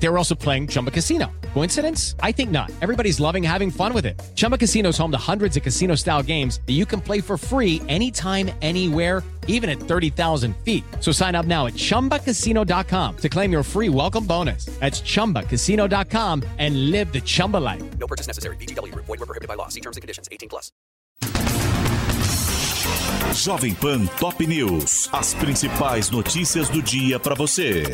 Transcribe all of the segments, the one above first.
They were also playing Chumba Casino. Coincidence? I think not. Everybody's loving having fun with it. Chumba Casino is home to hundreds of casino style games that you can play for free anytime, anywhere, even at 30,000 feet. So sign up now at chumbacasino.com to claim your free welcome bonus. That's chumbacasino.com and live the Chumba life. No purchase necessary. VGW Group. Void were prohibited by law. See terms and conditions. 18 plus. Jovem Pan Top News. As principais notícias do dia para você.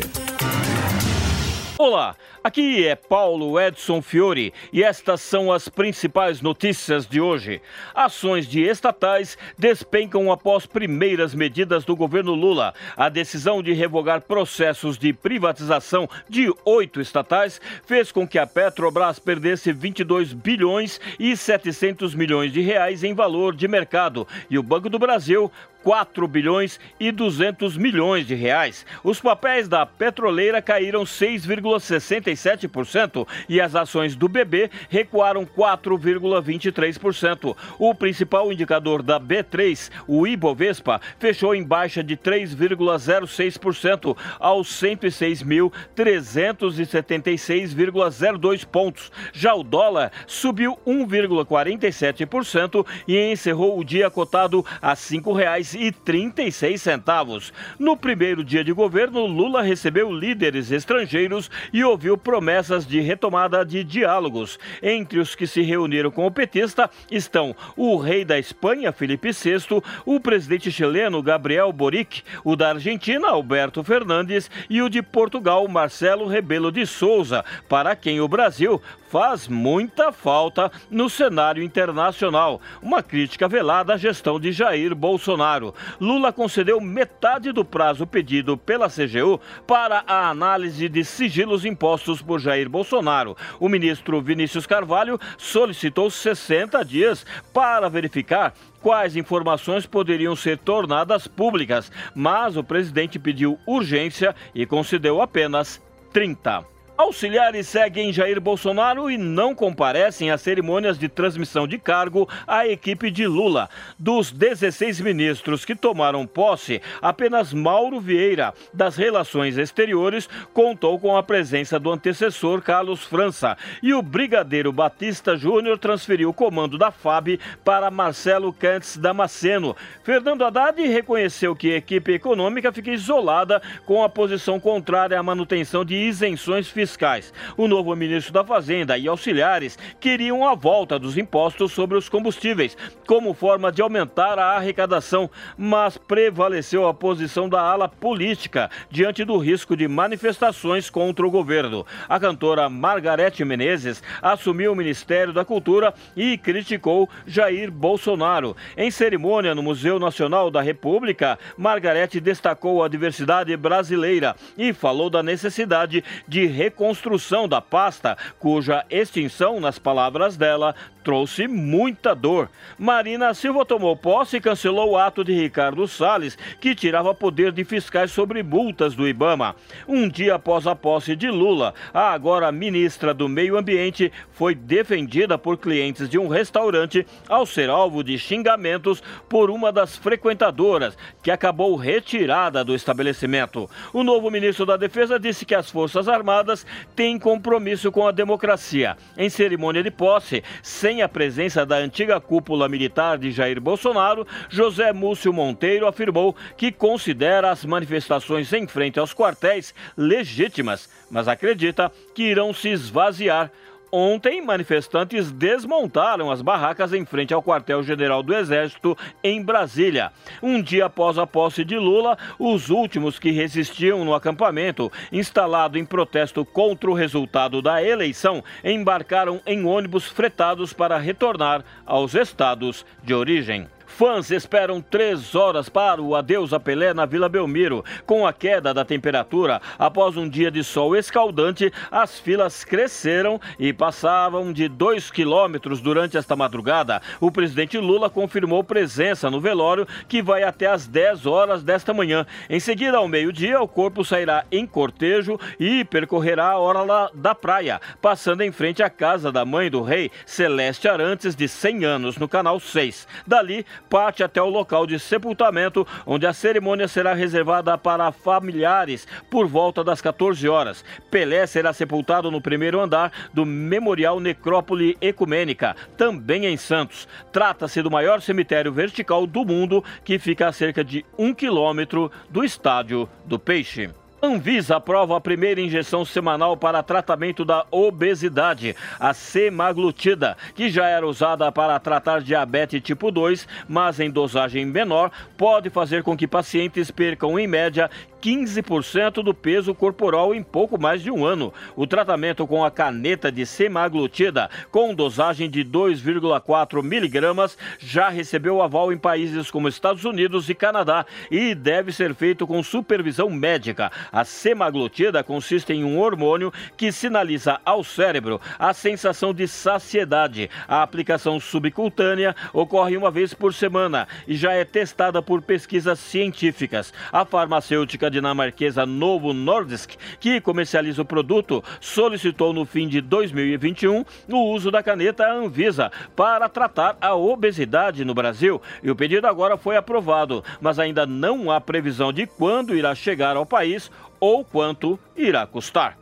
Olá, aqui é Paulo Edson Fiore e estas são as principais notícias de hoje. Ações de estatais despencam após primeiras medidas do governo Lula. A decisão de revogar processos de privatização de oito estatais fez com que a Petrobras perdesse 22 bilhões e 700 milhões de reais em valor de mercado e o Banco do Brasil 4 bilhões e 200 milhões de reais. Os papéis da petroleira caíram 6,67% e as ações do BB recuaram 4,23%. O principal indicador da B3, o Ibovespa, fechou em baixa de 3,06% aos 106.376,02 pontos. Já o dólar subiu 1,47% e encerrou o dia cotado a R$ 5,00 e 36 centavos. No primeiro dia de governo, Lula recebeu líderes estrangeiros e ouviu promessas de retomada de diálogos. Entre os que se reuniram com o petista estão o rei da Espanha, Felipe VI, o presidente chileno Gabriel Boric, o da Argentina, Alberto Fernandes, e o de Portugal, Marcelo Rebelo de Souza, para quem o Brasil faz muita falta no cenário internacional. Uma crítica velada à gestão de Jair Bolsonaro. Lula concedeu metade do prazo pedido pela CGU para a análise de sigilos impostos por Jair Bolsonaro. O ministro Vinícius Carvalho solicitou 60 dias para verificar quais informações poderiam ser tornadas públicas, mas o presidente pediu urgência e concedeu apenas 30. Auxiliares seguem Jair Bolsonaro e não comparecem às cerimônias de transmissão de cargo à equipe de Lula. Dos 16 ministros que tomaram posse, apenas Mauro Vieira, das Relações Exteriores, contou com a presença do antecessor Carlos França. E o brigadeiro Batista Júnior transferiu o comando da FAB para Marcelo Cantz Damasceno. Fernando Haddad reconheceu que a equipe econômica fica isolada com a posição contrária à manutenção de isenções fiscais fiscais. O novo ministro da Fazenda e auxiliares queriam a volta dos impostos sobre os combustíveis, como forma de aumentar a arrecadação, mas prevaleceu a posição da ala política diante do risco de manifestações contra o governo. A cantora Margarete Menezes assumiu o Ministério da Cultura e criticou Jair Bolsonaro. Em cerimônia no Museu Nacional da República, Margarete destacou a diversidade brasileira e falou da necessidade de reconstrução da pasta, cuja extinção, nas palavras dela, trouxe muita dor. Marina Silva tomou posse e cancelou o ato de Ricardo Salles, que tirava poder de fiscais sobre multas do Ibama. Um dia após a posse de Lula, a agora ministra do Meio Ambiente foi defendida por clientes de um restaurante ao ser alvo de xingamentos por uma das frequentadoras, que acabou retirada do estabelecimento. O novo ministro da Defesa disse que as Forças Armadas têm compromisso com a democracia. Em cerimônia de posse, sem a presença da antiga cúpula militar de Jair Bolsonaro, José Múcio Monteiro afirmou que considera as manifestações em frente aos quartéis legítimas, mas acredita que irão se esvaziar Ontem, manifestantes desmontaram as barracas em frente ao quartel-general do Exército em Brasília. Um dia após a posse de Lula, os últimos que resistiam no acampamento, instalado em protesto contra o resultado da eleição, embarcaram em ônibus fretados para retornar aos estados de origem. Fãs esperam três horas para o adeus a Pelé na Vila Belmiro. Com a queda da temperatura, após um dia de sol escaldante, as filas cresceram e passavam de dois quilômetros durante esta madrugada. O presidente Lula confirmou presença no velório, que vai até às 10 horas desta manhã. Em seguida, ao meio-dia, o corpo sairá em cortejo e percorrerá a orla da praia, passando em frente à casa da mãe do rei, Celeste Arantes, de 100 anos, no canal 6. Dali, parte até o local de sepultamento, onde a cerimônia será reservada para familiares por volta das 14 horas. Pelé será sepultado no primeiro andar do Memorial Necrópole Ecumênica, também em Santos. Trata-se do maior cemitério vertical do mundo, que fica a cerca de um quilômetro do Estádio do Peixe. Anvisa aprova a primeira injeção semanal para tratamento da obesidade, a semaglutida, que já era usada para tratar diabetes tipo 2, mas em dosagem menor, pode fazer com que pacientes percam em média 15% do peso corporal em pouco mais de um ano. O tratamento com a caneta de semaglutida, com dosagem de 2,4 miligramas, já recebeu aval em países como Estados Unidos e Canadá e deve ser feito com supervisão médica. A semaglutida consiste em um hormônio que sinaliza ao cérebro a sensação de saciedade. A aplicação subcutânea ocorre uma vez por semana e já é testada por pesquisas científicas. A farmacêutica dinamarquesa Novo Nordisk, que comercializa o produto, solicitou no fim de 2021 o uso da caneta Anvisa para tratar a obesidade no Brasil. E o pedido agora foi aprovado, mas ainda não há previsão de quando irá chegar ao país ou quanto irá custar.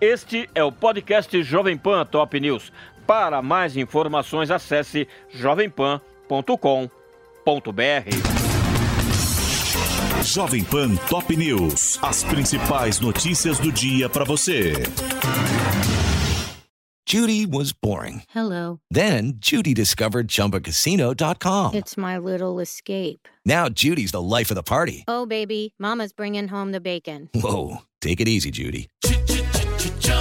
Este é o podcast Jovem Pan Top News. Para mais informações, acesse jovempan.com.br. Jovem Pan Top News. As principais notícias do dia para você. Judy was boring. Hello. Then Judy discovered ChumbaCasino.com. It's my little escape. Now Judy's the life of the party. Oh, baby, Mama's bringing home the bacon. Whoa, take it easy, Judy.